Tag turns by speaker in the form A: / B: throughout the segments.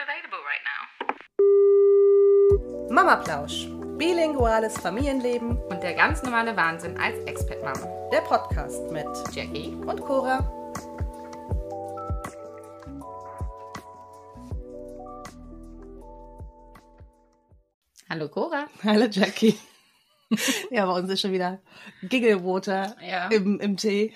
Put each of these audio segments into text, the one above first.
A: available right now.
B: Mama Plausch. Bilinguales Familienleben.
A: Und der ganz normale Wahnsinn als Expat-Mama.
B: Der Podcast mit
A: Jackie.
B: und Cora.
A: Hallo Cora.
B: Hallo Jackie. ja, bei uns ist schon wieder Gigglewater
A: Ja.
B: im, im Tee.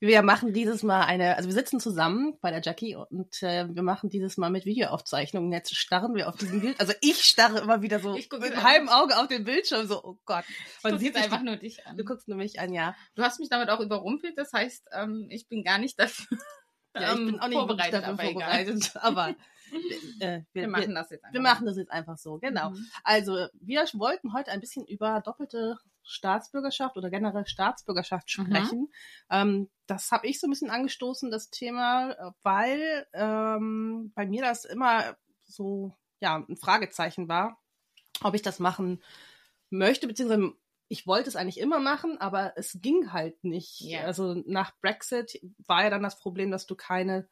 B: Wir machen dieses Mal eine, also wir sitzen zusammen bei der Jackie und äh, wir machen dieses Mal mit Videoaufzeichnungen. Jetzt starren wir auf diesem Bild. Also ich starre immer wieder so mit halbem Auge auf den Bildschirm, so, oh Gott.
A: Man
B: sieht
A: einfach nur dich an.
B: Du guckst nur mich an, ja.
A: Du hast mich damit auch überrumpelt, das heißt, ähm, ich bin gar nicht dafür
B: Ja, ich
A: ähm,
B: bin auch nicht wirklich
A: vorbereitet,
B: dafür
A: aber egal.
B: vorbereitet, aber äh, wir,
A: Wir machen das jetzt einfach.
B: wir machen das jetzt einfach so, genau.
A: Mhm.
B: Also, wir wollten heute ein bisschen über doppelte Staatsbürgerschaft oder generell Staatsbürgerschaft
A: Mhm.
B: sprechen. Ähm, das habe ich so ein bisschen angestoßen, das Thema, weil ähm, bei mir das immer so ja ein Fragezeichen war, ob ich das machen möchte, beziehungsweise ich wollte es eigentlich immer machen, aber es ging halt nicht.
A: Ja.
B: Also nach Brexit war ja dann das Problem, dass du keine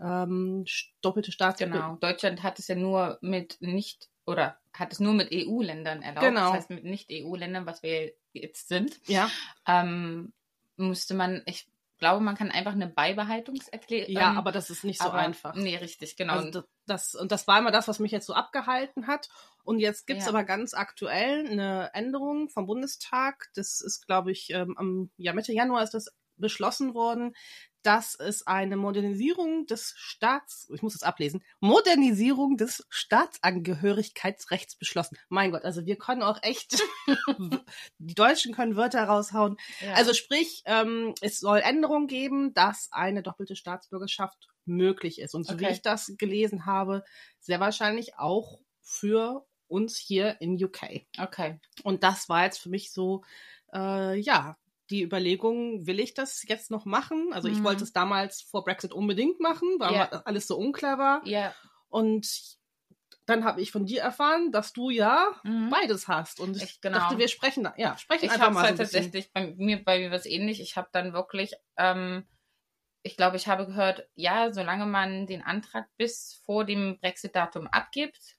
B: ähm, doppelte Staatsbürgerschaft
A: Genau. Deutschland hat es ja nur mit nicht oder hat es nur mit EU-Ländern erlaubt.
B: Genau.
A: Das heißt, mit Nicht-EU-Ländern, was wir jetzt sind,
B: Ja,
A: ähm, musste man, ich glaube, man kann einfach eine Beibehaltungserklärung.
B: ja,
A: ähm,
B: aber das ist nicht so
A: aber-
B: einfach.
A: Nee, richtig, genau.
B: Also das, das, und das war immer das, was mich jetzt so abgehalten hat. Und jetzt gibt's
A: Ja.
B: aber ganz aktuell eine Änderung vom Bundestag. Das ist, glaube ich, ähm, am ja, Mitte Januar ist das beschlossen worden, dass es eine Modernisierung des Staats, ich muss es ablesen, Modernisierung des Staatsangehörigkeitsrechts beschlossen. Mein Gott, also wir können auch echt, die Deutschen können Wörter raushauen.
A: ja.
B: Also sprich, ähm, es soll Änderungen geben, dass eine doppelte Staatsbürgerschaft möglich ist. Und so wie
A: Okay.
B: ich das gelesen habe, sehr wahrscheinlich auch für uns hier in UK.
A: okay.
B: Und das war jetzt für mich so, äh, ja, die Überlegung, will ich das jetzt noch machen? Also ich
A: Mhm.
B: wollte es damals vor Brexit unbedingt machen, weil
A: Ja.
B: alles so unklar war.
A: Ja.
B: Und dann habe ich von dir erfahren, dass du ja
A: Mhm.
B: beides hast. Und ich
A: Ich- genau.
B: dachte, wir sprechen, da- ja, sprechen
A: Ich
B: einfach
A: habe
B: mal
A: halt
B: so
A: tatsächlich bei mir bei mir was ähnlich. Ich habe dann wirklich, ähm, ich glaube, ich habe gehört, ja, solange man den Antrag bis vor dem Brexit-Datum abgibt,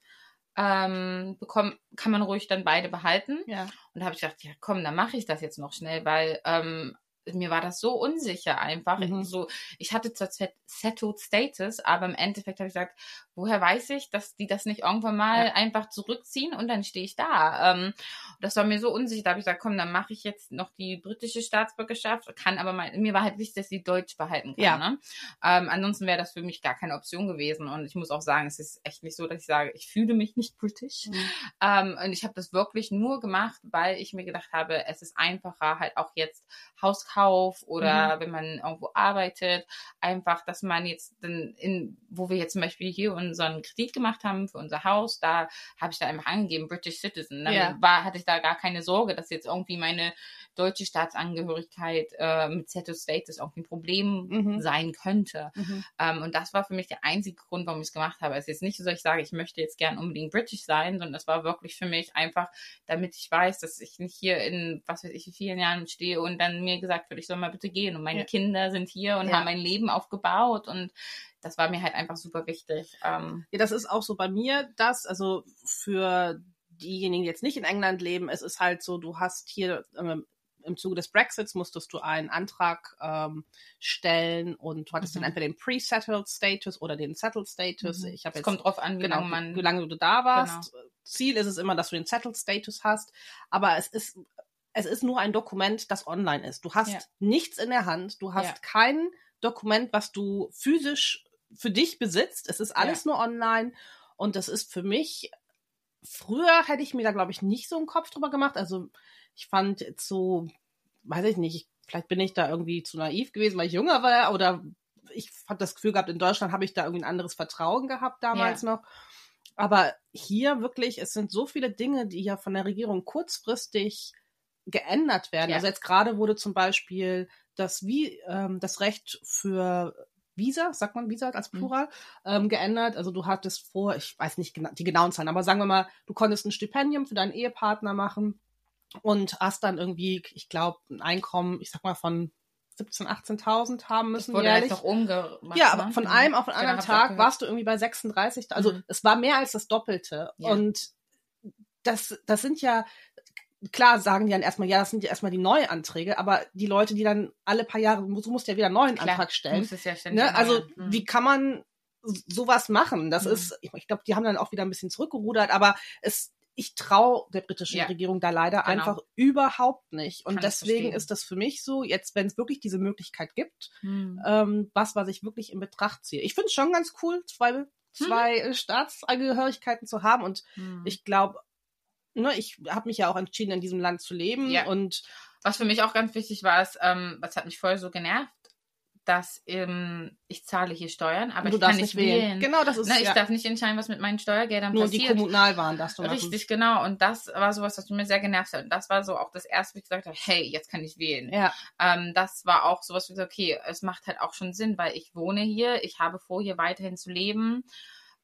A: ähm, bekommt, kann man ruhig dann beide behalten.
B: Ja.
A: Und da habe ich gedacht, ja komm, dann mache ich das jetzt noch schnell, weil ähm, mir war das so unsicher einfach.
B: Mhm.
A: So, ich hatte zwar set- settled status, aber im Endeffekt habe ich gesagt, woher weiß ich, dass die das nicht irgendwann mal
B: Ja.
A: einfach zurückziehen und dann stehe ich da. Ähm, das war mir so unsicher. Da habe ich gesagt, komm, dann mache ich jetzt noch die britische Staatsbürgerschaft, kann aber mal, mir war halt wichtig, dass sie Deutsch behalten kann.
B: Ja.
A: Ne? Ähm, ansonsten wäre das für mich gar keine Option gewesen. Und ich muss auch sagen, es ist echt nicht so, dass ich sage, ich fühle mich nicht british. Ähm, und ich habe das wirklich nur gemacht, weil ich mir gedacht habe, es ist einfacher, halt auch jetzt Hauskauf oder wenn man irgendwo arbeitet, einfach, dass man jetzt dann in, wo wir jetzt zum Beispiel hier unseren Kredit gemacht haben für unser Haus, da habe ich da einfach angegeben, British Citizen. Dann
B: Ja.
A: war, hatte ich da gar keine Sorge, dass jetzt irgendwie meine deutsche Staatsangehörigkeit äh, mit Settled Status irgendwie ein Problem
B: Mhm.
A: sein könnte.
B: Mhm.
A: Ähm, und das war für mich der einzige Grund, warum ich es gemacht habe. Es ist jetzt nicht so, dass ich sage, ich möchte jetzt gern unbedingt British sein, sondern das war wirklich für mich einfach, damit ich weiß, dass ich nicht hier in, was weiß ich, wie vielen Jahren stehe und dann mir gesagt wird, ich soll mal bitte gehen. Und meine
B: Ja.
A: Kinder sind hier und
B: Ja.
A: haben mein Leben aufgebaut und das war mir halt einfach super wichtig. Ähm,
B: Ja, das ist auch so bei mir das, also für diejenigen, die jetzt nicht in England leben, es ist halt so, du hast hier ähm, im Zuge des Brexits musstest du einen Antrag ähm, stellen und du hattest
A: Mhm.
B: dann entweder den Pre-Settled Status oder den Settled Status.
A: Mhm.
B: Ich habe
A: es
B: jetzt
A: kommt drauf an, wie
B: genau,
A: lange man.
B: wie lange du da warst. Ziel ist es immer, dass du den Settled Status hast, aber es ist es ist nur ein Dokument, das online ist. Du hast
A: Ja.
B: nichts in der Hand, du hast
A: Ja.
B: kein Dokument, was du physisch für dich besitzt. Es ist alles nur online und das ist für mich früher hätte ich mir da glaube ich nicht so einen Kopf drüber gemacht. Also ich fand so, weiß ich nicht, ich, vielleicht bin ich da irgendwie zu naiv gewesen, weil ich jünger war oder ich habe das Gefühl gehabt, in Deutschland habe ich da irgendwie ein anderes Vertrauen gehabt damals noch. Aber hier wirklich, es sind so viele Dinge, die ja von der Regierung kurzfristig geändert werden.
A: Ja.
B: Also jetzt gerade wurde zum Beispiel das wie ähm, das Recht für Visa, sagt man Visa als
A: Mhm.
B: Plural, ähm, geändert. Also du hattest vor, ich weiß nicht die genauen Zahlen, aber sagen wir mal, du konntest ein Stipendium für deinen Ehepartner machen und hast dann irgendwie, ich glaube, ein Einkommen, ich sag mal von 17.000, 18.000 haben müssen
A: wurde
B: jährlich.
A: doch umgemacht.
B: Ja, aber
A: ne?
B: von
A: Mhm.
B: einem auf den
A: Genau,
B: anderen
A: auch
B: Tag warst du irgendwie bei 36. Also
A: Mhm.
B: es war mehr als das Doppelte.
A: Ja.
B: Und das, das sind ja, klar sagen die dann erstmal, ja, das sind ja erstmal die Neuanträge, aber die Leute, die dann alle paar Jahre, du musst ja wieder einen neuen
A: Klar,
B: Antrag stellen.
A: Ja ständig
B: Ne? Also.
A: Mhm.
B: wie kann man sowas machen? Das
A: Mhm.
B: ist, ich, ich glaube, die haben dann auch wieder ein bisschen zurückgerudert, aber es, ich traue der britischen
A: Ja.
B: Regierung da leider
A: Genau.
B: einfach überhaupt nicht. Und
A: Kann
B: deswegen ist das für mich so, jetzt, wenn es wirklich diese Möglichkeit gibt,
A: Mhm.
B: ähm, was, was ich wirklich in Betracht ziehe. Ich finde es schon ganz cool, zwei, zwei äh, Staatsangehörigkeiten zu haben und
A: Mhm.
B: ich glaube, ne, ich habe mich ja auch entschieden, in diesem Land zu leben
A: Ja.
B: und
A: Was für mich auch ganz wichtig war, ist, ähm, was hat mich voll so genervt, dass ähm, ich zahle hier Steuern, aber ich kann nicht
B: wählen.
A: wählen.
B: Genau, das ist
A: Ne, ich
B: ja,
A: darf nicht entscheiden, was mit meinen Steuergeldern
B: nur die
A: passiert.
B: Kommunalwahlen darfst du machen.
A: Richtig, genau. Und das war sowas, was mir sehr genervt hat. Und das war so auch das erste, wo ich gesagt habe, hey, jetzt kann ich wählen.
B: Ja,
A: Ähm, das war auch sowas, wie gesagt, okay, es macht halt auch schon Sinn, weil ich wohne hier, ich habe vor, hier weiterhin zu leben.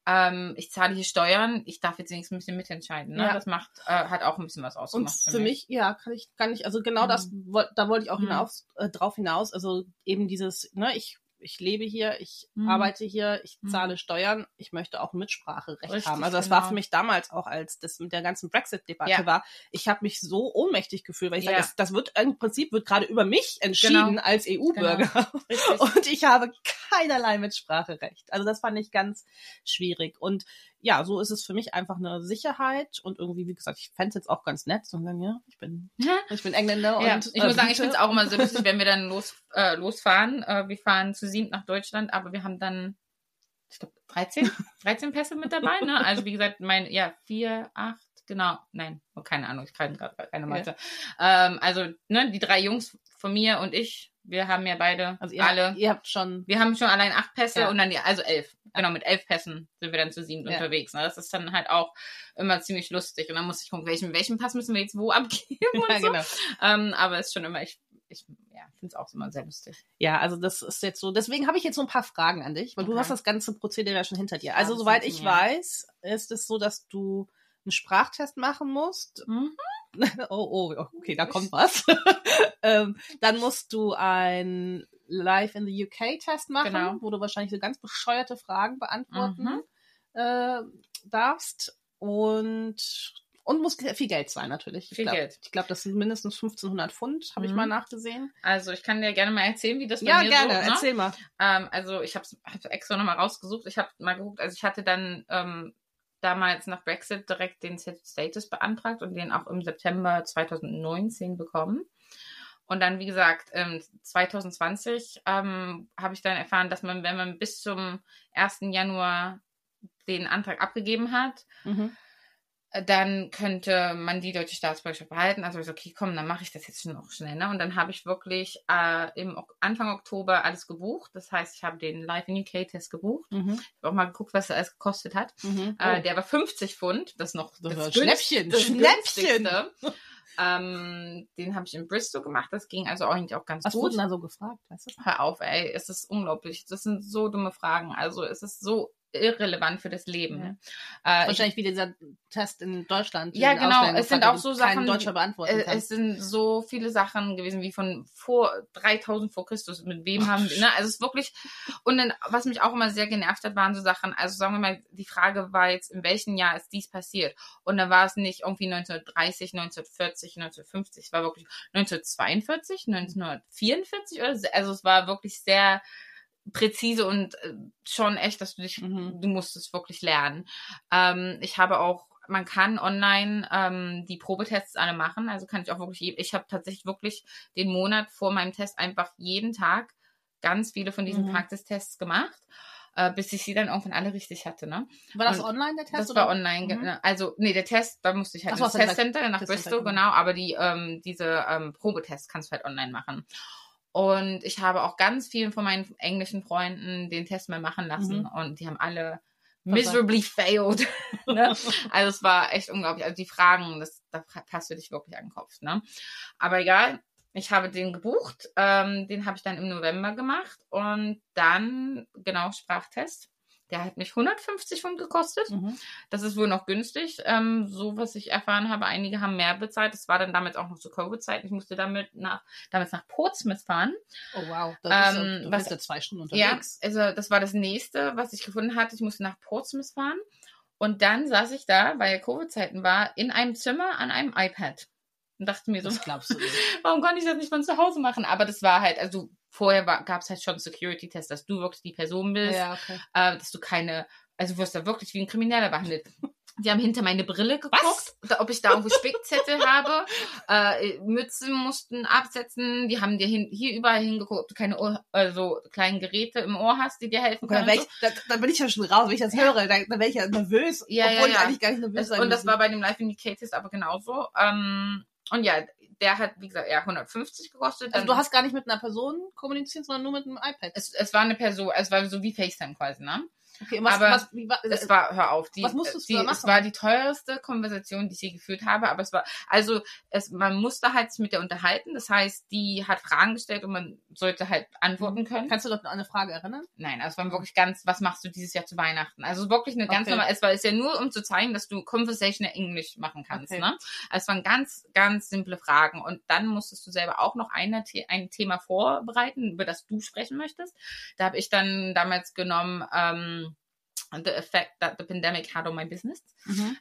A: Ähm, ich zahle hier Steuern, ich darf jetzt wenigstens ein bisschen mitentscheiden. Ne?
B: Ja.
A: Das macht, äh, hat auch ein bisschen was
B: und
A: ausgemacht.
B: für mich, ja, kann ich, kann ich, also genau das, woll- da wollte ich auch
A: Mhm.
B: hinaus, äh, drauf hinaus, also eben dieses, ne, ich, ich lebe hier, ich
A: Mhm.
B: arbeite hier, ich
A: Mhm.
B: zahle Steuern, ich möchte auch Mitspracherecht
A: Richtig,
B: haben. Also das war
A: genau.
B: für mich damals auch, als das mit der ganzen Brexit-Debatte
A: Ja.
B: war, ich habe mich so ohnmächtig gefühlt, weil ich
A: Ja.
B: sage, das, das wird im Prinzip wird gerade über mich entschieden
A: Genau.
B: als EU-Bürger.
A: Richtig.
B: Und ich habe keinerlei Mitspracherecht. Also das fand ich ganz schwierig. Und ja, so ist es für mich einfach eine Sicherheit und irgendwie, wie gesagt, ich fände es jetzt auch ganz nett, zu sagen, ja, ich bin, ich bin Engländer
A: Ja,
B: und
A: ich muss sagen, ich finde es auch immer so lustig, wenn wir dann los, äh, losfahren. Äh, wir fahren zu sieben nach Deutschland, aber wir haben dann, ich glaube, 13, 13 Pässe mit dabei. Ne? Also wie gesagt, mein, ja, vier, acht, genau, nein, keine Ahnung, ich kann gerade keine Mathe. Ähm, also ne, die drei Jungs von mir und ich, wir haben ja beide
B: Also ihr,
A: alle,
B: ihr habt schon,
A: wir haben schon allein acht Pässe
B: Ja.
A: und dann die, also elf. Genau, mit elf Pässen sind wir dann zu sieben
B: Ja.
A: unterwegs. Ne? Das ist dann halt auch immer ziemlich lustig. Und dann muss ich gucken, welchen, welchen Pass müssen wir jetzt wo abgeben und
B: ja,
A: so.
B: genau.
A: Ähm, aber es ist schon immer, ich, ich ja, finde es auch immer sehr lustig.
B: Ja, also das ist jetzt so. Deswegen habe ich jetzt so ein paar Fragen an dich, weil du
A: Okay.
B: hast das ganze Prozedere ja schon hinter dir. Also soweit ich weiß, ist es so, dass du einen Sprachtest machen musst.
A: Mhm.
B: oh, oh, okay, da kommt was. ähm, dann musst du ein Live in the UK Test machen,
A: Genau.
B: wo du wahrscheinlich so ganz bescheuerte Fragen beantworten
A: Mhm.
B: äh, darfst und und muss viel Geld sein natürlich. Ich
A: Viel
B: glaub,
A: Geld.
B: Ich glaube, das sind mindestens 1500 Pfund, habe ich
A: Mhm.
B: mal nachgesehen.
A: Also ich kann dir gerne mal erzählen, wie das bei
B: Ja,
A: mir
B: gerne.
A: so, ne?
B: Erzähl mal.
A: Ähm, also ich habe es extra nochmal rausgesucht. Ich habe mal geguckt, also ich hatte dann ähm, damals nach Brexit direkt den Status beantragt und den auch im September 2019 bekommen. Und dann, wie gesagt, ähm, 2020 ähm, habe ich dann erfahren, dass man, wenn man bis zum 1. Januar den Antrag abgegeben hat,
B: Mhm.
A: äh, dann könnte man die deutsche Staatsbürgerschaft behalten. Also ich so, okay, komm, dann mache ich das jetzt noch schnell. Ne? Und dann habe ich wirklich äh, im Anfang Oktober alles gebucht. Das heißt, ich habe den Live in UK Test gebucht.
B: Mhm.
A: Ich habe auch mal geguckt, was er alles gekostet hat.
B: Mhm.
A: Äh,
B: Oh.
A: der war 50 Pfund. Das ist noch
B: Das
A: das,
B: Schnäppchen,
A: das
B: Schnäppchen.
A: ähm, den habe ich in Bristol gemacht. Das ging also eigentlich auch ganz
B: Was
A: gut.
B: wurden da so gefragt, weißt du?
A: Hör auf, ey, es ist unglaublich. Das sind so dumme Fragen. Also es ist so irrelevant für das Leben.
B: Ja.
A: Äh, ich
B: Wahrscheinlich wie dieser Test in Deutschland.
A: Ja, genau. Es sind auch so Sachen,
B: Deutscher beantworten
A: Äh, es sind so viele Sachen gewesen wie von vor 3000 vor Christus. Mit wem haben wir, ne? Also es ist wirklich, und dann, was mich auch immer sehr genervt hat, waren so Sachen, also sagen wir mal, die Frage war jetzt, in welchem Jahr ist dies passiert? Und dann war es nicht irgendwie 1930, 1940, 1950, es war wirklich 1942, 1944 oder so. Also es war wirklich sehr präzise und äh, schon echt, dass du dich,
B: Mhm.
A: du musst es wirklich lernen. Ähm, ich habe auch man kann online ähm, die Probetests alle machen. Also kann ich auch wirklich, ich habe tatsächlich wirklich den Monat vor meinem Test einfach jeden Tag ganz viele von diesen
B: Mhm.
A: Praxistests gemacht, äh, bis ich sie dann irgendwann alle richtig hatte. Ne?
B: war das
A: und
B: online, der Test?
A: Das
B: oder?
A: war online.
B: Mhm.
A: ne, Also, nee, der Test, da musste ich halt
B: Ach
A: ins Testcenter nach
B: Testcenter,
A: Bristol,
B: genau.
A: genau, aber die, ähm, diese ähm, Probetests kannst du halt online machen. Und ich habe auch ganz vielen von meinen englischen Freunden den Test mal machen lassen
B: Mhm.
A: und die haben alle miserably failed. ne? Also es war echt unglaublich. Also die Fragen, das, da passt du dich wirklich an den Kopf. Ne? Aber egal, ich habe den gebucht. Ähm, den habe ich dann im November gemacht und dann, genau, Sprachtest. Der hat mich 150 Pfund gekostet.
B: Mhm.
A: Das ist wohl noch günstig. Ähm, so, was ich erfahren habe, einige haben mehr bezahlt. Das war dann damals auch noch zu Covid-Zeiten. Ich musste damit nach, damals nach Portsmouth fahren.
B: Oh wow, das
A: Ähm,
B: ist, ja- du
A: was-
B: bist ja zwei Stunden
A: Ja,
B: unterwegs.
A: also das war das nächste, was ich gefunden hatte. Ich musste nach Portsmouth fahren. Und dann saß ich da, weil Covid-Zeiten war, in einem Zimmer an einem iPad. Und dachte mir so,
B: Das glaubst du nicht.
A: warum konnte ich das nicht von zu Hause machen? Aber das war halt, also vorher gab es halt schon Security-Tests, dass du wirklich die Person bist,
B: Ja, okay.
A: äh, dass du keine, also du wirst da wirklich wie ein Krimineller behandelt. Die haben hinter meine Brille geguckt, da- ob ich da irgendwo Spickzettel habe. Äh, Mützen mussten absetzen. Die haben dir hin, hier überall hingeguckt, ob du keine Ohr, also kleinen Geräte im Ohr hast, die dir helfen
B: Okay, dann,
A: können.
B: ich, da, dann bin ich ja schon raus, wenn ich das höre. Dann, dann wäre ich ja nervös,
A: Ja, ja,
B: obwohl ich
A: ja.
B: eigentlich gar nicht nervös
A: Das,
B: sein
A: und das
B: müssen.
A: war bei dem Live Indicators aber genauso. Ähm, und ja, der hat, wie gesagt, ja, 150 gekostet.
B: Also du hast gar nicht mit einer Person kommuniziert, sondern nur mit einem iPad.
A: es, es war eine Person, es war so wie FaceTime quasi, ne?
B: Okay, was,
A: aber
B: was, wie war,
A: Es war, hör auf, die,
B: Was musstest du
A: die,
B: da
A: es
B: machen?
A: war die teuerste Konversation, die ich je geführt habe, aber es war, also, es, man musste halt sich mit der unterhalten, das heißt, die hat Fragen gestellt und man sollte halt antworten können.
B: kannst du doch an eine Frage erinnern?
A: Nein, also es war wirklich ganz, was machst du dieses Jahr zu Weihnachten? Also wirklich eine ganz
B: Okay.
A: normale, es war es ja nur, um zu zeigen, dass du conversational English machen kannst,
B: Okay.
A: ne? Also es waren ganz, ganz simple Fragen und dann musstest du selber auch noch eine, ein Thema vorbereiten, über das du sprechen möchtest. Da habe ich dann damals genommen, ähm, The Effect That the Pandemic Had on My Business,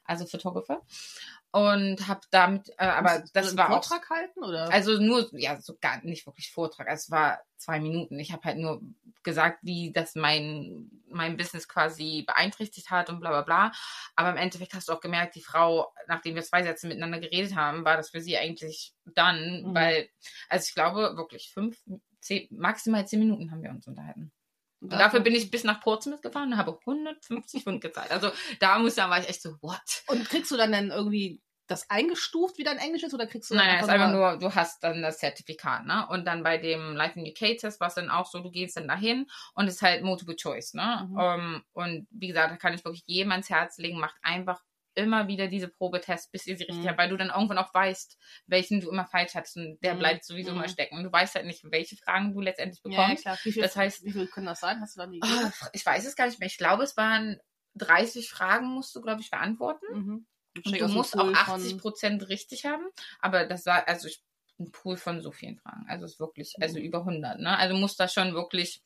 A: also Photographer. Und habe damit, äh, aber
B: du
A: das war auch
B: Vortrag halten oder?
A: also nur, ja, so gar nicht wirklich Vortrag. Es war zwei Minuten. Ich habe halt nur gesagt, wie das mein, mein Business quasi beeinträchtigt hat und bla bla bla. Aber im Endeffekt hast du auch gemerkt, die Frau, nachdem wir zwei Sätze miteinander geredet haben, war das für sie eigentlich dann,
B: Mhm.
A: weil, also ich glaube wirklich fünf, zehn, maximal zehn Minuten haben wir uns unterhalten. Und
B: Da-
A: dafür bin ich bis nach Portsmouth gefahren und habe 150 Pfund gezahlt. Also da muss dann war ich echt so, what?
B: Und kriegst du dann dann irgendwie das eingestuft, wie dein Englisch ist, oder kriegst du
A: Nein, es ist einfach nur, du hast dann das Zertifikat, ne? Und dann bei dem Life Indicators war es dann auch so, du gehst dann dahin und es ist halt Multiple Choice, ne?
B: Mhm.
A: Ähm, und wie gesagt, da kann ich wirklich jedem ans Herz legen, macht einfach immer wieder diese Probetests, bis ihr sie richtig
B: Mhm.
A: habt, weil du dann irgendwann auch weißt, welchen du immer falsch hattest und der
B: Mhm.
A: bleibt sowieso
B: Mhm.
A: immer stecken. Und du weißt halt nicht, welche Fragen du letztendlich
B: Ja, ja,
A: bekommst.
B: klar. Wie viel,
A: Das heißt-
B: wie viel können das sein? Hast du die
A: Ah, ich weiß es gar nicht mehr. Ich glaube, es waren 30 Fragen musst du, glaube ich, beantworten.
B: Mhm.
A: Und du musst auch 80 Prozent richtig haben. Aber das war, also ich, ein Pool von so vielen Fragen. Also es ist wirklich, also
B: Mhm.
A: über 100, ne? Also muss da schon wirklich,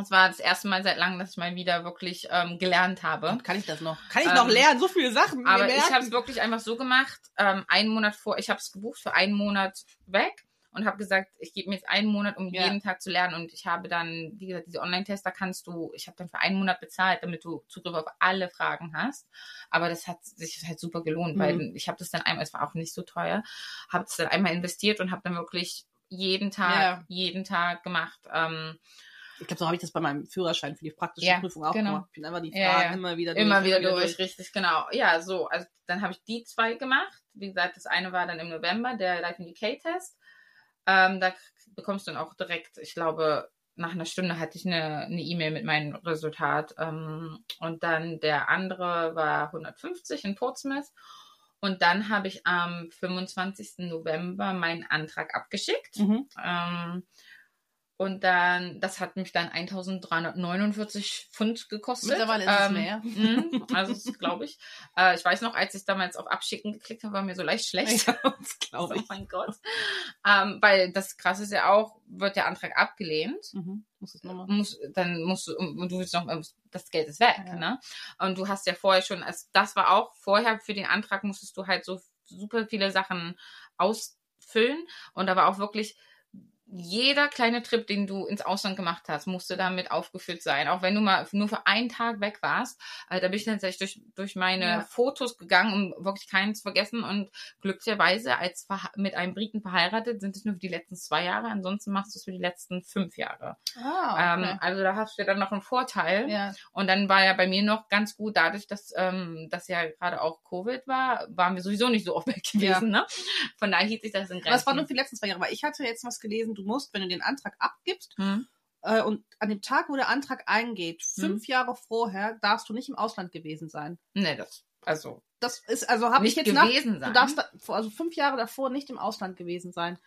A: das war das erste Mal seit langem, dass ich mal wieder wirklich ähm, gelernt habe.
B: Kann ich das noch? Kann ich
A: Ähm,
B: noch lernen? So viele Sachen.
A: Aber ich habe es wirklich einfach so gemacht, ähm, einen Monat vor, ich habe es gebucht für einen Monat weg und habe gesagt, ich gebe mir jetzt einen Monat, um
B: Ja.
A: jeden Tag zu lernen. Und ich habe dann, wie gesagt, diese Online-Tester kannst du, ich habe dann für einen Monat bezahlt, damit du Zugriff auf alle Fragen hast. Aber das hat sich halt super gelohnt,
B: Mhm.
A: weil ich habe das dann einmal, es war auch nicht so teuer, habe es dann einmal investiert und habe dann wirklich jeden Tag,
B: Ja.
A: jeden Tag gemacht. Ähm,
B: Ich glaube, so habe ich das bei meinem Führerschein für die praktische
A: Ja,
B: Prüfung auch
A: genau.
B: gemacht. Ich bin einfach die Fragen
A: Ja, ja.
B: immer wieder
A: Immer wieder durch, richtig, genau. Ja, so, also dann habe ich die zwei gemacht. Wie gesagt, das eine war dann im November, der Life Indicate-Test. Ähm, da bekommst du dann auch direkt, ich glaube, nach einer Stunde hatte ich eine eine E-Mail mit meinem Resultat. Ähm, und dann der andere war 150 in Portsmouth. Und dann habe ich am 25. November meinen Antrag abgeschickt.
B: Mhm.
A: Ähm, und dann, das hat mich dann 1349 Pfund gekostet.
B: Mittlerweile ist es
A: Ähm,
B: mehr.
A: mhm, also, glaube ich. Äh, ich weiß noch, als ich damals auf Abschicken geklickt habe, war mir so leicht schlecht.
B: das glaube
A: Oh
B: ich.
A: mein Gott. Ähm, weil das krasse ist ja auch, wird der Antrag abgelehnt.
B: Mhm. Muss es nochmal.
A: Muss, dann musst du, und du willst noch, das Geld ist weg,
B: Ja.
A: ne? Und du hast ja vorher schon, also das war auch, vorher für den Antrag musstest du halt so super viele Sachen ausfüllen. Und da war auch wirklich, jeder kleine Trip, den du ins Ausland gemacht hast, musste damit aufgeführt sein. Auch wenn du mal nur für einen Tag weg warst. Äh, da bin ich dann tatsächlich durch, durch meine
B: Ja.
A: Fotos gegangen, um wirklich keinen zu vergessen. Und glücklicherweise als mit einem Briten verheiratet sind es nur für die letzten zwei Jahre. Ansonsten machst du es für die letzten fünf Jahre.
B: Ah,
A: Ähm,
B: okay.
A: also da hast du ja dann noch einen Vorteil.
B: ja.
A: Und dann war ja bei mir noch ganz gut, dadurch, dass ähm, das ja gerade auch Covid war, waren wir sowieso nicht so oft weg gewesen. Ne? Von daher hielt sich das in Grenzen.
B: Was war nur für die letzten zwei Jahre? Weil ich hatte jetzt was gelesen, du musst, wenn du den Antrag abgibst
A: hm?
B: äh, und an dem Tag, wo der Antrag eingeht, fünf Jahre vorher, darfst du nicht im Ausland gewesen sein.
A: Nee, das, also
B: Das ist, also habe ich jetzt nach,
A: gewesen
B: du
A: sein.
B: darfst da, also fünf Jahre davor nicht im Ausland gewesen sein.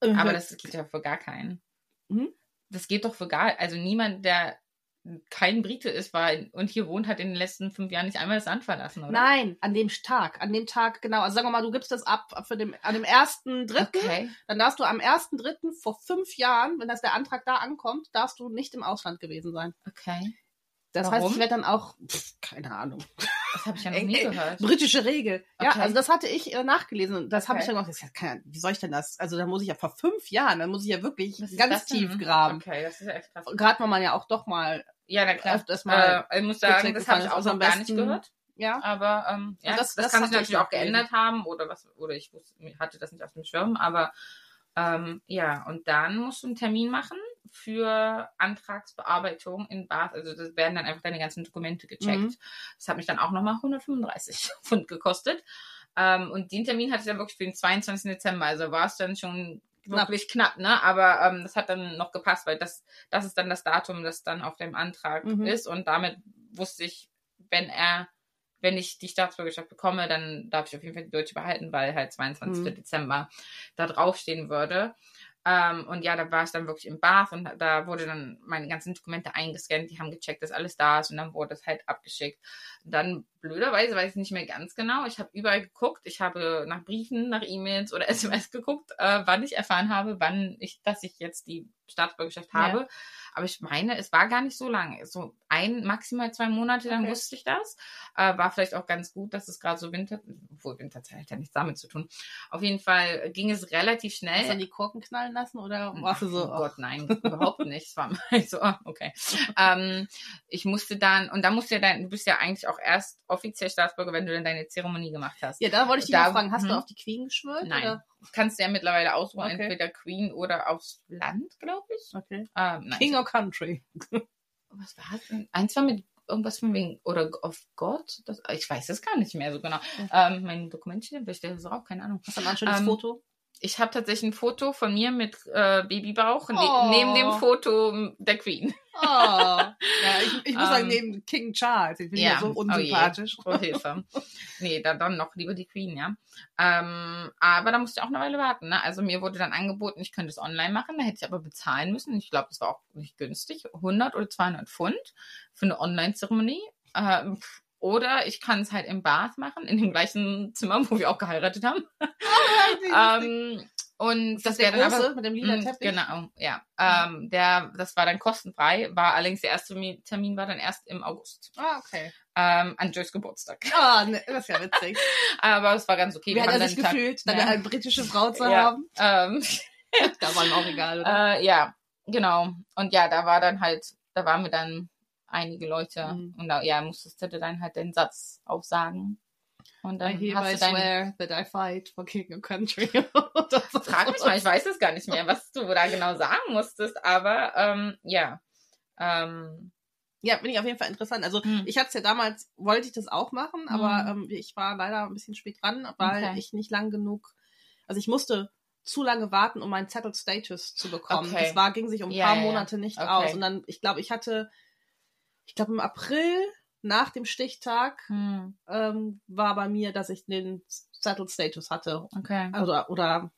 B: Äh,
A: aber das geht ja für gar keinen.
B: Mhm.
A: Das geht doch für gar, also niemand, der kein Brite ist weil, und hier wohnt, hat in den letzten fünf Jahren nicht einmal das Land verlassen, oder?
B: Nein, an dem Tag, an dem Tag, genau. Also sagen wir mal, du gibst das ab für dem, an dem ersten Dritten.
A: Okay.
B: Dann darfst du am ersten Dritten vor fünf Jahren, wenn das der Antrag da ankommt, darfst du nicht im Ausland gewesen sein.
A: Okay.
B: Das
A: Warum?
B: heißt, ich werde dann auch, pff, keine Ahnung.
A: Das habe ich ja noch nie gehört.
B: Britische Regel. Ja,
A: Okay.
B: also das hatte ich äh, nachgelesen und das habe ich
A: Okay.
B: dann gedacht, das kann, ja- wie soll ich denn das? Also da muss ich ja vor fünf Jahren, dann muss ich ja wirklich ganz
A: denn?
B: tief graben.
A: Okay, das ist ja echt krass.
B: Gerade wenn man ja auch doch mal,
A: Ja, na klar.
B: öfters mal
A: äh, ich muss sagen, das habe ich auch
B: Also
A: noch gar nicht gehört.
B: ja.
A: Aber ähm, ja,
B: Und
A: das,
B: das-
A: das, kann sich natürlich auch
B: gelesen.
A: geändert haben oder was oder ich wusste, hatte das nicht auf dem Schirm, aber ähm, ja, und dann musst du einen Termin machen für Antragsbearbeitung in Bath. Also das werden dann einfach deine ganzen Dokumente gecheckt.
B: Mhm.
A: Das hat mich dann auch nochmal 135 Pfund gekostet. Ähm, und den Termin hatte ich dann wirklich für den 22. Dezember. Also war es dann schon
B: Knapp.
A: wirklich knapp, ne? Aber ähm, das hat dann noch gepasst, weil das, das ist dann das Datum, das dann auf dem Antrag
B: Mhm.
A: ist. Und damit wusste ich, wenn er, wenn ich die Staatsbürgerschaft bekomme, dann darf ich auf jeden Fall die deutsche behalten, weil halt 22.
B: Mhm.
A: Dezember da draufstehen würde. Ähm, und ja, da war ich dann wirklich im Bath und da wurde dann meine ganzen Dokumente eingescannt, die haben gecheckt, dass alles da ist und dann wurde es halt abgeschickt. Dann blöderweise weiß ich nicht mehr ganz genau. Ich habe überall geguckt, ich habe nach Briefen, nach E-Mails oder SMS geguckt, äh, wann ich erfahren habe, wann ich, dass ich jetzt die Staatsbürgerschaft
B: Ja.
A: habe. Aber ich meine, es war gar nicht so lange. So ein, maximal zwei Monate, dann
B: Okay.
A: wusste ich das. Äh, war vielleicht auch ganz gut, dass es gerade so Winter, obwohl Winterzeit hat ja nichts damit zu tun. Auf jeden Fall ging es relativ schnell.
B: Hast du dann die Korken knallen lassen oder warst du so,
A: Oh Gott, nein, überhaupt nicht. Es war mal so, ah, okay. Ähm, ich musste dann, und da musst du ja dann, du bist ja eigentlich auch erst offiziell Staatsbürger, wenn du dann deine Zeremonie gemacht hast.
B: ja, da wollte ich dich
A: Da-
B: fragen, hast du
A: hm.
B: auf die Queen geschwört?
A: Nein.
B: Oder?
A: Kannst du ja mittlerweile aussuchen,
B: Okay.
A: entweder Queen oder aufs Land, glaube ich.
B: Okay.
A: Ähm, nein,
B: King or Country?
A: was war es denn? Eins war mit irgendwas von wegen, oder auf Gott? Das, ich weiß es gar nicht mehr so genau. Ähm, mein Dokument steht, ich stelle das auch, keine Ahnung.
B: Hast du mal ein schönes
A: Ähm,
B: Foto?
A: Ich habe tatsächlich ein Foto von mir mit äh, Babybauch
B: Oh.
A: neben dem Foto der Queen.
B: Oh. ja, ich, ich muss sagen,
A: Ähm,
B: neben King Charles, ich bin
A: ja,
B: ja so
A: oh je.
B: unsympathisch.
A: Oh, Hilfe. nee, dann, dann noch lieber die Queen, ja. Ähm, aber da musste ich auch eine Weile warten. Ne? Also mir wurde dann angeboten, ich könnte es online machen, da hätte ich aber bezahlen müssen. Ich glaube, das war auch nicht günstig. 100 oder 200 Pfund für eine Online-Zeremonie. Ähm, oder ich kann es halt im Bath machen, in dem gleichen Zimmer, wo wir auch geheiratet haben. ähm, und
B: das
A: das wäre dann aber
B: mit dem lila
A: Mm,
B: Teppich?
A: Genau, ja. Ähm, der, das war dann kostenfrei, war allerdings der erste Mi- Termin war dann erst im August.
B: Ah, okay.
A: Ähm, an Joyce Geburtstag.
B: Ah, ne, das ist ja witzig.
A: Aber es war ganz okay.
B: Wie hat
A: haben
B: er
A: dann
B: sich
A: Tag-
B: gefühlt, dann
A: Ja.
B: eine britische Frau zu
A: Ja.
B: haben?
A: Ähm,
B: Da war ihm auch egal, oder?
A: äh, ja, genau. Und ja, da war dann halt, da waren wir dann einige Leute
B: Mhm.
A: und da, ja, musstest du dann halt den Satz aufsagen. Und
B: I
A: dann
B: hereby
A: hast du dein,
B: swear that I fight for king and country.
A: frag mich mal, ich weiß es gar nicht mehr, was du da genau sagen musstest, aber ähm, ja. Ähm,
B: Ja, finde ich auf jeden Fall interessant. Also
A: Hm.
B: ich hatte es ja damals, wollte ich das auch machen, aber
A: Hm.
B: ähm, ich war leider ein bisschen spät dran, weil
A: Okay.
B: ich nicht lang genug, also ich musste zu lange warten, um meinen Settled Status zu bekommen.
A: Okay.
B: Das war, ging sich um ein
A: Ja,
B: paar
A: ja.
B: Monate nicht
A: Okay.
B: aus. Und dann, ich glaube, ich hatte, ich glaube im April nach dem Stichtag
A: hm,
B: ähm, war bei mir, dass ich den Settled Status hatte.
A: okay.
B: Oder, oder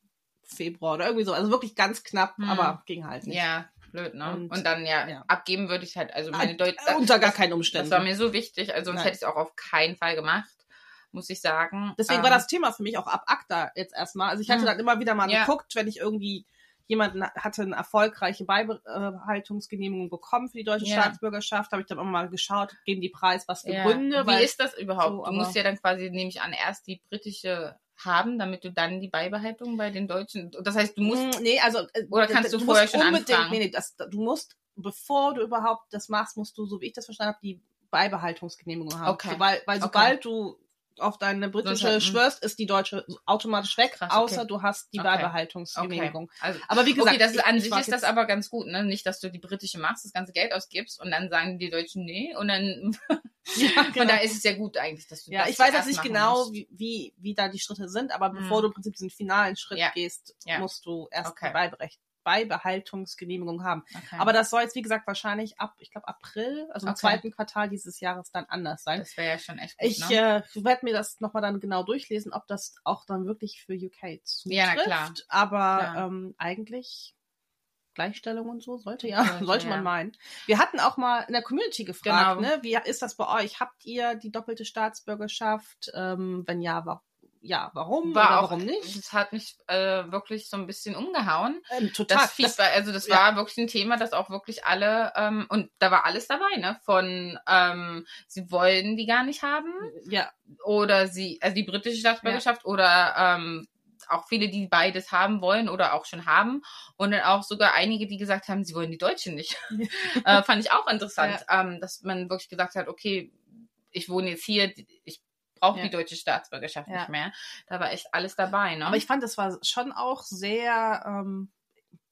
B: Februar oder irgendwie so. Also wirklich ganz knapp,
A: Hm.
B: aber ging halt nicht.
A: Ja, blöd, ne? Und,
B: Und-
A: dann ja,
B: ja.
A: abgeben würde ich halt, also
B: Ah,
A: meine Deutsch,
B: Unter gar keinen Umständen.
A: das war mir so wichtig, also sonst
B: Nein.
A: hätte ich es auch auf keinen Fall gemacht, muss ich sagen.
B: Deswegen
A: Ähm,
B: war das Thema für mich auch ab ACTA jetzt erstmal. Also ich hatte
A: Hm.
B: dann immer wieder mal
A: Ja.
B: geguckt, wenn ich irgendwie jemanden hatte eine erfolgreiche Beibehaltungsgenehmigung bekommen für die deutsche
A: Ja.
B: Staatsbürgerschaft, habe ich dann immer mal geschaut, geben die Preis, was für
A: ja.
B: Gründe,
A: Wie ist das überhaupt?
B: so,
A: du musst ja dann quasi, nehme ich an, erst die britische haben, damit du dann die Beibehaltung bei den Deutschen. Das heißt, du musst.
B: Mm, nee, also äh,
A: Oder kannst du
B: musst
A: vorher schon anfragen?
B: Nee, nee, das, du musst, bevor du überhaupt das machst, musst du, so wie ich das verstanden habe, die Beibehaltungsgenehmigung haben.
A: Okay.
B: So, weil, weil
A: Okay.
B: sobald du auf deine britische
A: mm.
B: schwörst, ist die deutsche automatisch weg,
A: Krass, okay.
B: außer du hast die
A: Okay.
B: Beibehaltungsgenehmigung.
A: Also,
B: Aber wie gesagt,
A: okay, das ist, an
B: ich
A: sich ist das aber ganz gut, ne? Nicht, dass du die britische machst, das ganze Geld ausgibst und dann sagen die Deutschen nee und dann
B: Ja,
A: von
B: genau.
A: da ist es ja gut eigentlich, dass du
B: Ja,
A: das
B: ich weiß jetzt nicht genau, wie, wie, wie da die Schritte sind, aber
A: Mhm.
B: bevor du im Prinzip diesen finalen Schritt
A: Ja.
B: gehst,
A: Ja.
B: musst du erst
A: Okay.
B: Beibehaltungsgenehmigung haben.
A: Okay.
B: Aber das soll jetzt, wie gesagt, wahrscheinlich ab, ich glaube, April, also im
A: Okay.
B: zweiten Quartal dieses Jahres dann anders sein.
A: das wäre ja schon echt gut,
B: Ich
A: ne?
B: äh, werde mir das nochmal dann genau durchlesen, ob das auch dann wirklich für UK zutrifft.
A: Ja, na klar.
B: Aber
A: Klar.
B: ähm, eigentlich Gleichstellung und so, sollte ja, sollte, sollte man ja. meinen. Wir hatten auch mal in der Community gefragt, genau. ne, wie ist das bei euch? Habt ihr die doppelte Staatsbürgerschaft? Ähm, wenn ja, warum? Ja, warum
A: war auch, warum nicht? Das hat mich äh, wirklich so ein bisschen umgehauen.
B: Ähm, total.
A: Das, das, also das ja. war wirklich ein Thema, das auch wirklich alle, ähm, und da war alles dabei, ne? Von ähm, sie wollen die gar nicht haben.
B: Ja.
A: Oder sie, also die britische Staatsbürgerschaft ja. oder ähm, auch viele, die beides haben wollen oder auch schon haben. Und dann auch sogar einige, die gesagt haben, sie wollen die Deutsche nicht. äh, fand ich auch interessant, ja. ähm, dass man wirklich gesagt hat, okay, ich wohne jetzt hier, ich ja. die deutsche Staatsbürgerschaft nicht mehr. Da war echt alles dabei. Ne?
B: Aber ich fand, das war schon auch sehr, ähm,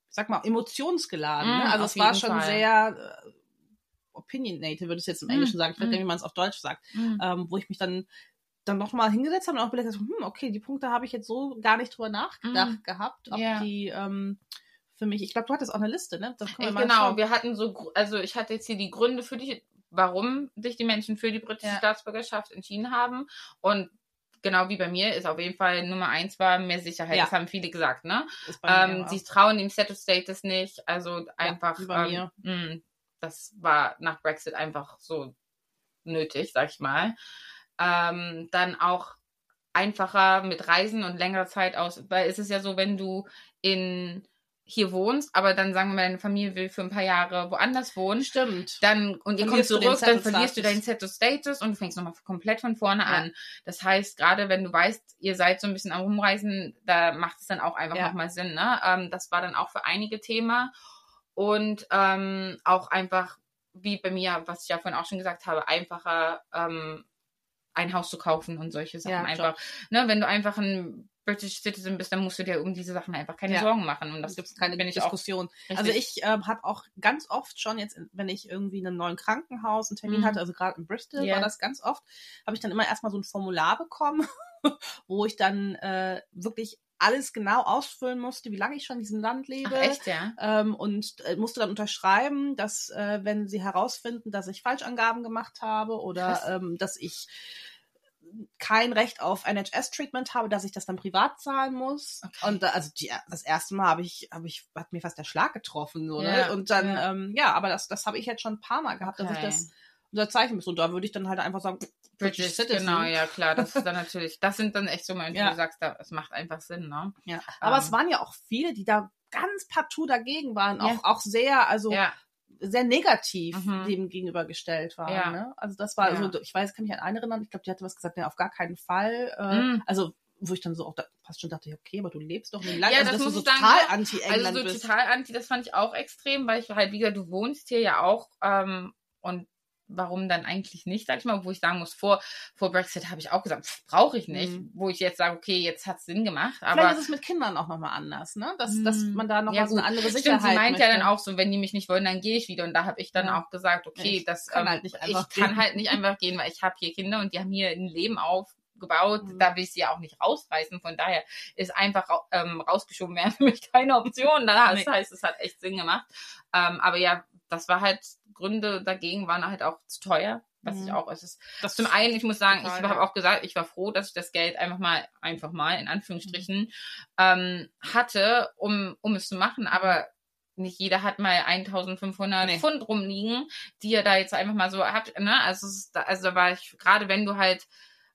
B: sag mal, emotionsgeladen. Mm, ne? Also es war schon Fall. sehr äh, opinionated, würde ich jetzt im mm, Englischen sagen. Ich weiß mm. nicht, wie man es auf Deutsch sagt. Mm. Ähm, wo ich mich dann dann nochmal hingesetzt habe und auch überlegt, hm, okay, die Punkte habe ich jetzt so gar nicht drüber nachgedacht mm. gehabt, ob yeah. die ähm, für mich, ich glaube, du hattest auch eine Liste, ne?
A: Wir genau, schauen. wir hatten so, also ich hatte jetzt hier die Gründe für die warum sich die Menschen für die britische ja. Staatsbürgerschaft entschieden haben. Und genau wie bei mir ist auf jeden Fall Nummer eins war mehr Sicherheit. Ja. Das haben viele gesagt, ne? Ähm, sie trauen dem Settled Status nicht. Also einfach. Ja, ähm, mh, das war nach Brexit einfach so nötig, sag ich mal. Ähm, dann auch einfacher mit Reisen und längerer Zeit aus, weil es ist ja so, wenn du in hier wohnst, aber dann sagen wir mal, deine Familie will für ein paar Jahre woanders wohnen.
B: Stimmt.
A: Dann, und ihr kommt zurück, dann verlierst du deinen Settled Status und du fängst nochmal komplett von vorne ja. an. Das heißt, gerade wenn du weißt, ihr seid so ein bisschen am Rumreisen, da macht es dann auch einfach ja. nochmal Sinn, ne? Ähm, das war dann auch für einige Thema. Und ähm, auch einfach, wie bei mir, was ich ja vorhin auch schon gesagt habe, einfacher ähm, ein Haus zu kaufen und solche Sachen ja, einfach. Ne, wenn du einfach ein British Citizen bist, dann musst du dir um diese Sachen einfach keine ja. Sorgen machen. Und das gibt keine
B: Diskussion. also ich ähm, habe auch ganz oft schon jetzt, wenn ich irgendwie in einem neuen Krankenhaus einen Termin mhm. hatte, also gerade in Bristol yeah. war das ganz oft, habe ich dann immer erstmal so ein Formular bekommen, wo ich dann äh, wirklich alles genau ausfüllen musste, wie lange ich schon in diesem Land lebe.
A: Ach, echt, ja?
B: Ähm, und äh, musste dann unterschreiben, dass äh, wenn sie herausfinden, dass ich Falschangaben gemacht habe oder ähm, dass ich kein Recht auf NHS-Treatment habe, dass ich das dann privat zahlen muss. Okay. Und da, also die, das erste Mal habe ich, habe ich, hat mir fast der Schlag getroffen, so, ne? Ja, und dann, ja. Ähm, ja, aber das, das habe ich jetzt schon ein paar Mal gehabt, okay. dass ich das unterzeichnen muss. Und da würde ich dann halt einfach sagen,
A: British Citizen. Genau, ja klar, das ist dann natürlich, das sind dann echt so Momente, ja. wo du sagst, es macht einfach Sinn, ne?
B: Ja. Aber um, es ähm. waren ja auch viele, die da ganz partout dagegen waren, auch, auch sehr, also ja sehr negativ mhm. dem gegenübergestellt waren. Ja. Ne? Also das war, ja. also ich weiß, kann mich an eine erinnern, ich glaube, die hatte was gesagt, ne, auf gar keinen Fall. Äh, mhm. Also wo ich dann so auch da fast schon dachte, okay, aber du lebst doch in Land,
A: ja,
B: also,
A: das
B: dass
A: muss
B: du so
A: total
B: anti-England
A: also
B: so bist.
A: total anti, das fand ich auch extrem, weil ich halt, wie gesagt, du wohnst hier ja auch ähm, und warum dann eigentlich nicht, sag ich mal, wo ich sagen muss, vor, vor Brexit habe ich auch gesagt, brauche ich nicht, mhm. wo ich jetzt sage, okay, jetzt hat es Sinn gemacht. Aber
B: Vielleicht ist es mit Kindern auch nochmal anders, ne? Dass, mhm. dass man da noch ja, so eine andere Sicherheit
A: Stimmt, sie meint möchte. ja dann auch so, wenn die mich nicht wollen, dann gehe ich wieder. Und da habe ich dann ja. auch gesagt, okay, ich das kann ähm, halt nicht einfach ich gehen. kann halt nicht einfach gehen, weil ich habe hier Kinder und die haben hier ein Leben aufgebaut. Mhm. Da will ich sie ja auch nicht rausreißen. Von daher ist einfach ähm, rausgeschoben werden für mich keine Option. Das heißt, es hat echt Sinn gemacht. Ähm, aber ja, das war halt, Gründe dagegen waren halt auch zu teuer was mhm. ich auch, es ist, das zum einen, ich muss sagen, total, ich habe auch gesagt, ich war froh, dass ich das Geld einfach mal, einfach mal, in Anführungsstrichen, mhm. ähm, hatte, um, um es zu machen, aber nicht jeder hat mal 1500 nee. Pfund rumliegen, die er da jetzt einfach mal so hat, ne, also, also da war ich, gerade wenn du halt,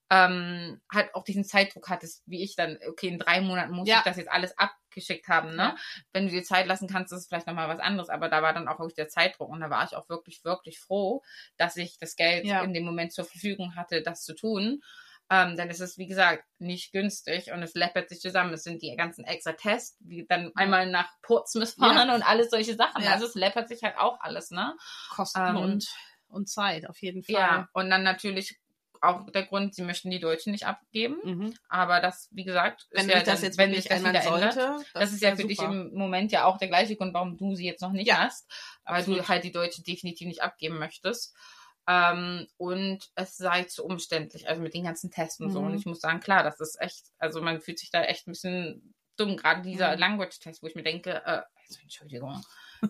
A: ähm, halt auch diesen Zeitdruck hattest, wie ich dann, okay, in drei Monaten muss ja. ich das jetzt alles abgeschickt haben, ne? Ja. Wenn du dir Zeit lassen kannst, ist es vielleicht nochmal was anderes, aber da war dann auch wirklich der Zeitdruck und da war ich auch wirklich, wirklich froh, dass ich das Geld ja. in dem Moment zur Verfügung hatte, das zu tun. Ähm, denn es ist, wie gesagt, nicht günstig und es läppert sich zusammen. Es sind die ganzen extra Tests, wie dann einmal nach Portsmouth fahren und alles solche Sachen. Also es läppert sich halt auch alles, ne?
B: Kosten ähm, und, und Zeit, auf jeden Fall.
A: Ja, und dann natürlich auch der Grund, sie möchten die Deutschen nicht abgeben. Mhm. Aber das, wie gesagt,
B: wenn ja das jetzt wenn sich das wieder sollte, ändert,
A: das, das ist ja für super. dich im Moment ja auch der gleiche Grund, warum du sie jetzt noch nicht ja, hast, weil absolut. du halt die Deutschen definitiv nicht abgeben möchtest. Ähm, und es sei zu umständlich, also mit den ganzen Tests und mhm. so. Und mhm. ich muss sagen, klar, das ist echt, also man fühlt sich da echt ein bisschen dumm, gerade dieser mhm. Language-Test, wo ich mir denke, äh, also Entschuldigung,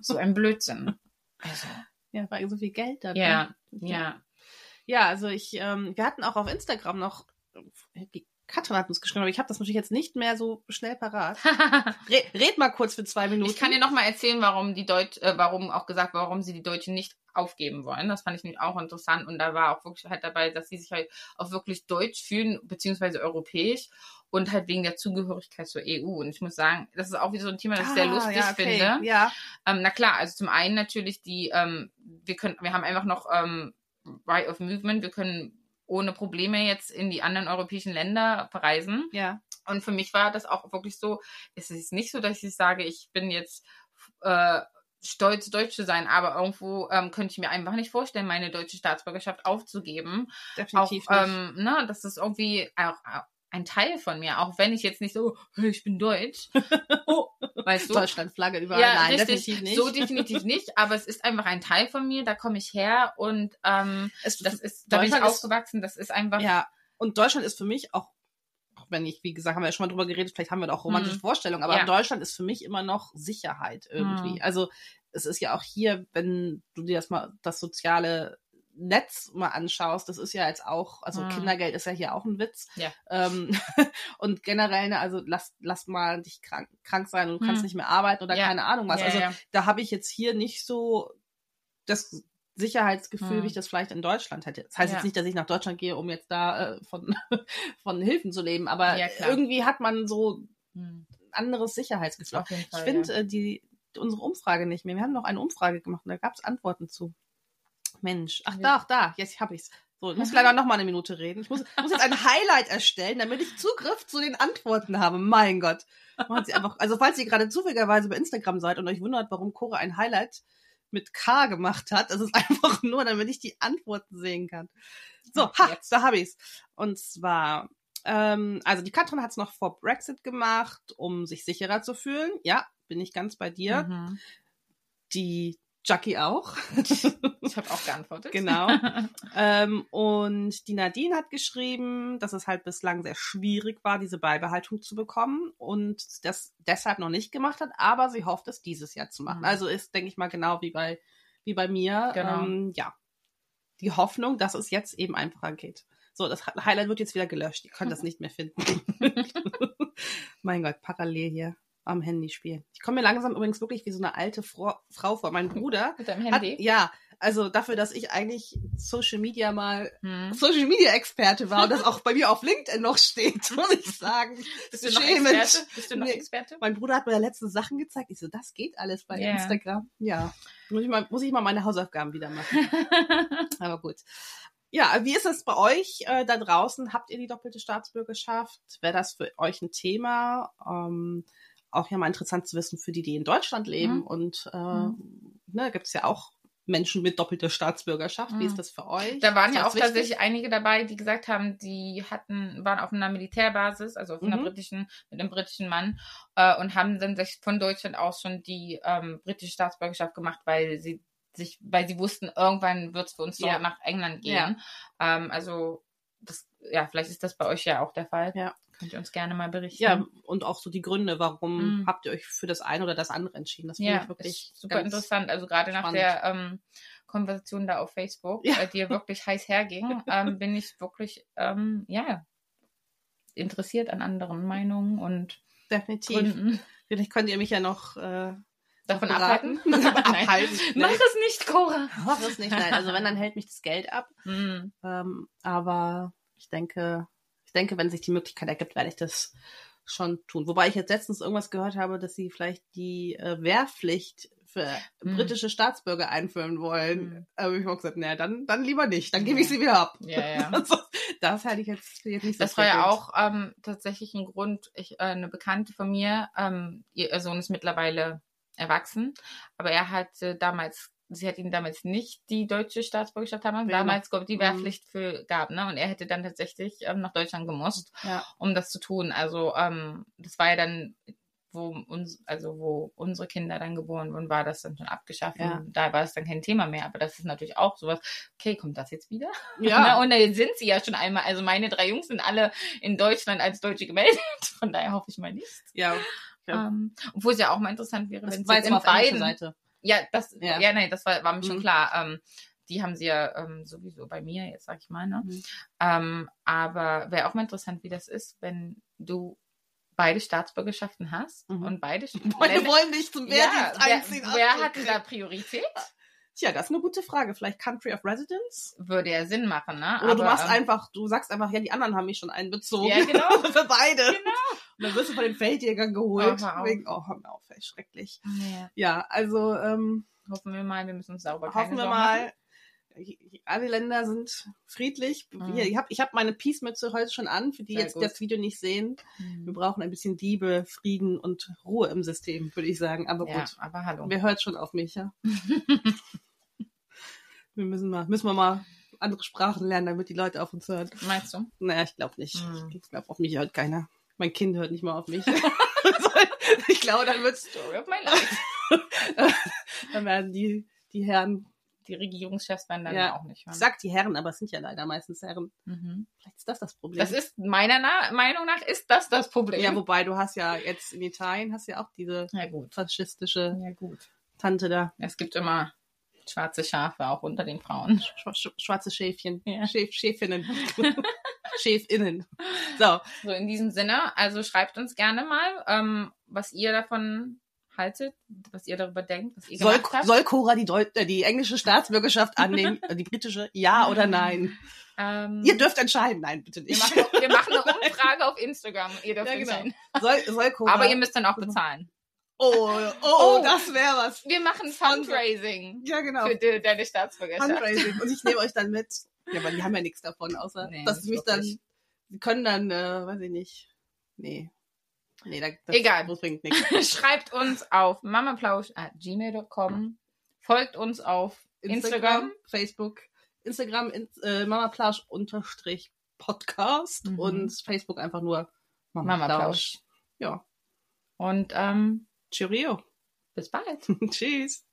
A: so ein Blödsinn. Also.
B: Ja, weil so viel Geld da.
A: Ja, ja.
B: Ja, also ich, ähm, wir hatten auch auf Instagram noch, Katrin hat uns geschrieben, aber ich habe das natürlich jetzt nicht mehr so schnell parat. Red, red mal kurz für zwei Minuten.
A: Ich kann dir noch mal erzählen, warum die Deutsch, äh, warum auch gesagt, warum sie die Deutschen nicht aufgeben wollen. Das fand ich nämlich auch interessant und da war auch wirklich halt dabei, dass sie sich halt auch wirklich deutsch fühlen beziehungsweise europäisch und halt wegen der Zugehörigkeit zur EU. Und ich muss sagen, das ist auch wieder so ein Thema, das ich sehr
B: Ah,
A: lustig
B: ja, okay.
A: finde.
B: Ja,
A: Ähm, na klar, also zum einen natürlich die, ähm, wir können, wir haben einfach noch ähm, Right of Movement, wir können ohne Probleme jetzt in die anderen europäischen Länder verreisen.
B: ja.
A: Und für mich war das auch wirklich so, es ist nicht so, dass ich sage, ich bin jetzt äh, stolz, deutsch zu sein, aber irgendwo ähm, könnte ich mir einfach nicht vorstellen, meine deutsche Staatsbürgerschaft aufzugeben. Auch,
B: Definitiv nicht.
A: ähm, ne, das ist irgendwie auch äh, ein Teil von mir, auch wenn ich jetzt nicht so, "Hey, ich bin deutsch. oh, weißt du?
B: Deutschlandflagge überall.
A: Ja,
B: Nein,
A: richtig.
B: definitiv nicht.
A: So definitiv nicht, aber es ist einfach ein Teil von mir, da komme ich her und ähm,
B: es,
A: das ist, da bin ich aufgewachsen, das ist einfach,
B: Ja, und Deutschland ist für mich auch, auch wenn ich, wie gesagt, haben wir ja schon mal drüber geredet, vielleicht haben wir da auch romantische
A: Mhm.
B: Vorstellungen, aber
A: Ja.
B: Deutschland ist für mich immer noch Sicherheit irgendwie.
A: Mhm.
B: Also es ist ja auch hier, wenn du dir das mal, das soziale Netz mal anschaust, das ist ja jetzt auch, also
A: Mhm.
B: Kindergeld ist ja hier auch ein Witz.
A: Ja.
B: Ähm, und generell, ne, also lass, lass mal dich krank, krank sein und du kannst
A: Mhm.
B: nicht mehr arbeiten oder
A: Ja.
B: keine Ahnung was.
A: Ja,
B: also da habe ich jetzt hier nicht so das Sicherheitsgefühl,
A: Hm.
B: wie ich das vielleicht in Deutschland hätte. Das heißt
A: Ja.
B: jetzt nicht, dass ich nach Deutschland gehe, um jetzt da äh, von, von Hilfen zu leben, aber
A: Ja,
B: irgendwie hat man so
A: Hm,
B: ein anderes Sicherheitsgefühl.
A: jeden
B: Ich
A: Fall.
B: finde
A: ja.
B: äh, die unsere Umfrage nicht mehr. Wir haben noch eine Umfrage gemacht und da gab es Antworten zu. Mensch, ach da, ach da, jetzt habe ich's. So, ich muss leider noch mal eine Minute reden. Ich muss, muss jetzt ein Highlight erstellen, damit ich Zugriff zu den Antworten habe. Mein Gott. Machen Sie einfach, also falls ihr gerade zufälligerweise bei Instagram seid und euch wundert, warum Cora ein Highlight mit K gemacht hat, das ist einfach nur, damit ich die Antworten sehen kann. So, ha,
A: Jetzt.
B: da habe ich's. Und zwar, ähm, also die Katrin hat's noch vor Brexit gemacht, um sich sicherer zu fühlen. Ja, bin ich ganz bei dir.
A: Mhm.
B: Die Jackie auch.
A: Ich habe auch geantwortet.
B: Genau. ähm, und die Nadine hat geschrieben, dass es halt bislang sehr schwierig war, diese Beibehaltung zu bekommen und das deshalb noch nicht gemacht hat, aber sie hofft, es dieses Jahr zu machen.
A: Mhm.
B: Also ist, denke ich mal, genau wie bei, wie bei mir.
A: Genau.
B: Ähm, ja. Die Hoffnung, dass es jetzt eben einfacher geht. So, das Highlight wird jetzt wieder gelöscht. Ihr könnt das nicht mehr finden. mein Gott, parallel hier am Handy spielen. Ich komme mir langsam übrigens wirklich wie so eine alte Frau, Frau vor. Mein Bruder
A: Mit deinem
B: hat,
A: Handy.
B: ja, also dafür, dass ich eigentlich Social Media mal
A: Hm.
B: Social Media Experte war und das auch bei mir auf LinkedIn noch steht, muss ich sagen.
A: Bist du noch. Experte? Bist du noch
B: Nee.
A: Experte?
B: Mein Bruder hat mir ja letzte Sachen gezeigt. Ich so, das geht alles bei
A: Ja.
B: Instagram. Ja. Muss ich, mal, muss ich mal meine Hausaufgaben wieder machen. Aber gut. Ja, wie ist es bei euch äh, da draußen? Habt ihr die doppelte Staatsbürgerschaft? Wäre das für euch ein Thema? Ähm, auch ja mal interessant zu wissen für die, die in Deutschland leben.
A: Mhm.
B: Und äh,
A: Mhm.
B: ne, gibt es ja auch Menschen mit doppelter Staatsbürgerschaft. Wie
A: Mhm.
B: ist das für euch?
A: Da waren ja auch
B: wichtig?
A: tatsächlich einige dabei, die gesagt haben, die hatten, waren auf einer Militärbasis, also auf einer
B: Mhm.
A: britischen, mit einem britischen Mann, äh, und haben dann sich von Deutschland aus schon die ähm, britische Staatsbürgerschaft gemacht, weil sie sich, weil sie wussten, irgendwann wird es für uns
B: Ja.
A: doch nach England gehen.
B: Ja.
A: Ähm, also das, ja, vielleicht ist das bei euch ja auch der Fall.
B: Ja.
A: Könnt ihr uns gerne mal berichten.
B: Ja, und auch so die Gründe, warum
A: Mhm.
B: habt ihr euch für das eine oder das andere entschieden? Das finde
A: Ja,
B: ich wirklich
A: super interessant. Also gerade nach
B: spannend.
A: der ähm, Konversation da auf Facebook,
B: Ja.
A: die ja wirklich heiß herging, ähm, bin ich wirklich ähm, ja interessiert an anderen Meinungen und
B: Definitiv.
A: Gründen.
B: Vielleicht könnt ihr mich ja noch äh,
A: Davon abhalten?
B: Abhalten.
A: Mach es nicht, Cora.
B: Mach es nicht, nein. Also wenn, dann hält mich das Geld ab. Ähm, aber ich denke, denke, wenn sich die Möglichkeit ergibt, werde ich das schon tun. Wobei ich jetzt letztens irgendwas gehört habe, dass sie vielleicht die äh, Wehrpflicht für
A: Hm.
B: britische Staatsbürger einführen wollen.
A: Hm.
B: Aber ich habe gesagt, naja, dann, dann lieber nicht. Dann gebe ich sie wieder ab.
A: Ja, ja.
B: Also, das halte ich jetzt, jetzt nicht so
A: Das war ja auch ähm, tatsächlich ein Grund. Ich, äh, eine Bekannte von mir, ähm, ihr Sohn ist mittlerweile erwachsen, aber er hatte damals, sie hat ihm damals nicht die deutsche Staatsbürgerschaft haben,
B: Ja,
A: damals ich, die
B: Mhm.
A: Wehrpflicht für gab, ne? Und er hätte dann tatsächlich ähm, nach Deutschland gemusst,
B: Ja.
A: um das zu tun. Also ähm, das war ja dann wo uns, also wo unsere Kinder dann geboren wurden, war das dann schon abgeschafft.
B: Ja.
A: Da war es dann kein Thema mehr. Aber das ist natürlich auch sowas, okay, kommt das jetzt wieder?
B: Ja.
A: Na, und da sind sie ja schon einmal. Also meine drei Jungs sind alle in Deutschland als Deutsche gemeldet. Von daher hoffe ich mal nicht.
B: ja. Ja.
A: Ähm, obwohl es ja auch mal interessant wäre, wenn es
B: jetzt
A: in beiden.
B: Seite.
A: Ja, das,
B: Ja.
A: ja, nein, das war, war mir schon
B: Mhm.
A: klar. Ähm, die haben sie ja ähm, sowieso bei mir, jetzt sag ich mal, ne?
B: Mhm.
A: Ähm, aber wäre auch mal interessant, wie das ist, wenn du beide Staatsbürgerschaften hast
B: Mhm.
A: und beide Länder-
B: wollen dich zum
A: ja,
B: Wehrdienst
A: wer,
B: einziehen.
A: wer
B: Ach,
A: hat denn
B: okay.
A: da Priorität?
B: Tja, das ist eine gute Frage. Vielleicht Country of Residence?
A: Würde ja Sinn machen, ne?
B: Oder du
A: Aber,
B: machst
A: ähm,
B: einfach, du sagst einfach, ja, die anderen haben mich schon einbezogen.
A: Ja, genau.
B: Für beide.
A: Genau.
B: Und dann wirst du von den Feldjägern geholt.
A: Oh,
B: wegen, oh, hör auf, ey, schrecklich.
A: Ja,
B: Ja, also ähm,
A: hoffen wir mal, wir müssen uns sauber
B: hoffen wir mal. Alle Länder sind friedlich.
A: Mhm.
B: Hier, ich habe ich hab meine Peace-Mütze heute schon an, für die
A: Sehr
B: jetzt
A: gut.
B: das Video nicht sehen. Wir
A: Mhm.
B: brauchen ein bisschen Liebe, Frieden und Ruhe im System, würde ich sagen. Aber
A: Ja,
B: gut,
A: aber hallo.
B: wer hört schon auf mich, ja? wir müssen mal, müssen wir mal andere Sprachen lernen, damit die Leute auf uns hören.
A: Meinst du?
B: Naja, ich glaube nicht.
A: Hm.
B: Ich glaube, auf mich hört keiner. Mein Kind hört nicht mal auf mich. ich glaube, dann wird's,
A: Story of my life.
B: dann werden die, die Herren,
A: Die Regierungschefs werden dann
B: Ja.
A: auch nicht hören.
B: ich sag die Herren, aber es sind ja leider meistens Herren.
A: Mhm.
B: Vielleicht ist das das Problem.
A: Das ist meiner Na Meinung nach ist das das Problem.
B: ja, wobei du hast ja jetzt in Italien hast ja auch diese
A: ja
B: faschistische
A: Ja.
B: Tante da.
A: Es gibt immer schwarze Schafe auch unter den Frauen.
B: Schwa- sch- Schwarze Schäfchen.
A: Ja.
B: Schäf, Schäfinnen. Schäfinnen. So.
A: So in diesem Sinne, also schreibt uns gerne mal, ähm, was ihr davon haltet, was ihr darüber denkt, was ihr
B: Soll,
A: gemacht habt.
B: soll Cora die, Deu äh, die englische Staatsbürgerschaft annehmen? äh, die britische? Ja oder nein?
A: ähm,
B: Ihr dürft entscheiden. Nein, bitte
A: wir,
B: nicht.
A: machen, wir machen eine Umfrage auf Instagram. Ihr dürft
B: Ja, genau.
A: entscheiden.
B: Soll, soll Cora.
A: Aber ihr müsst dann auch bezahlen.
B: Oh, oh,
A: Oh.
B: das wäre was.
A: Wir machen Fundraising
B: Ja, genau.
A: für de deine Staatsbürgerschaft.
B: Fundraising. Und ich nehme euch dann mit. Ja, aber die haben ja nichts davon, außer
A: Nee,
B: dass sie mich
A: nicht
B: dann,
A: wirklich.
B: sie können dann, äh, weiß ich nicht. Nee. Nee, da, das,
A: Egal.
B: Das bringt nichts.
A: Schreibt uns auf mamaplausch.gmail.com. Folgt uns auf Instagram.
B: Facebook, Instagram, in, äh, Mamaplausch unterstrich Podcast
A: Mhm.
B: und Facebook einfach nur
A: Mamaplausch.
B: Ja.
A: Und ähm,
B: Cheerio.
A: bis bald.
B: Tschüss.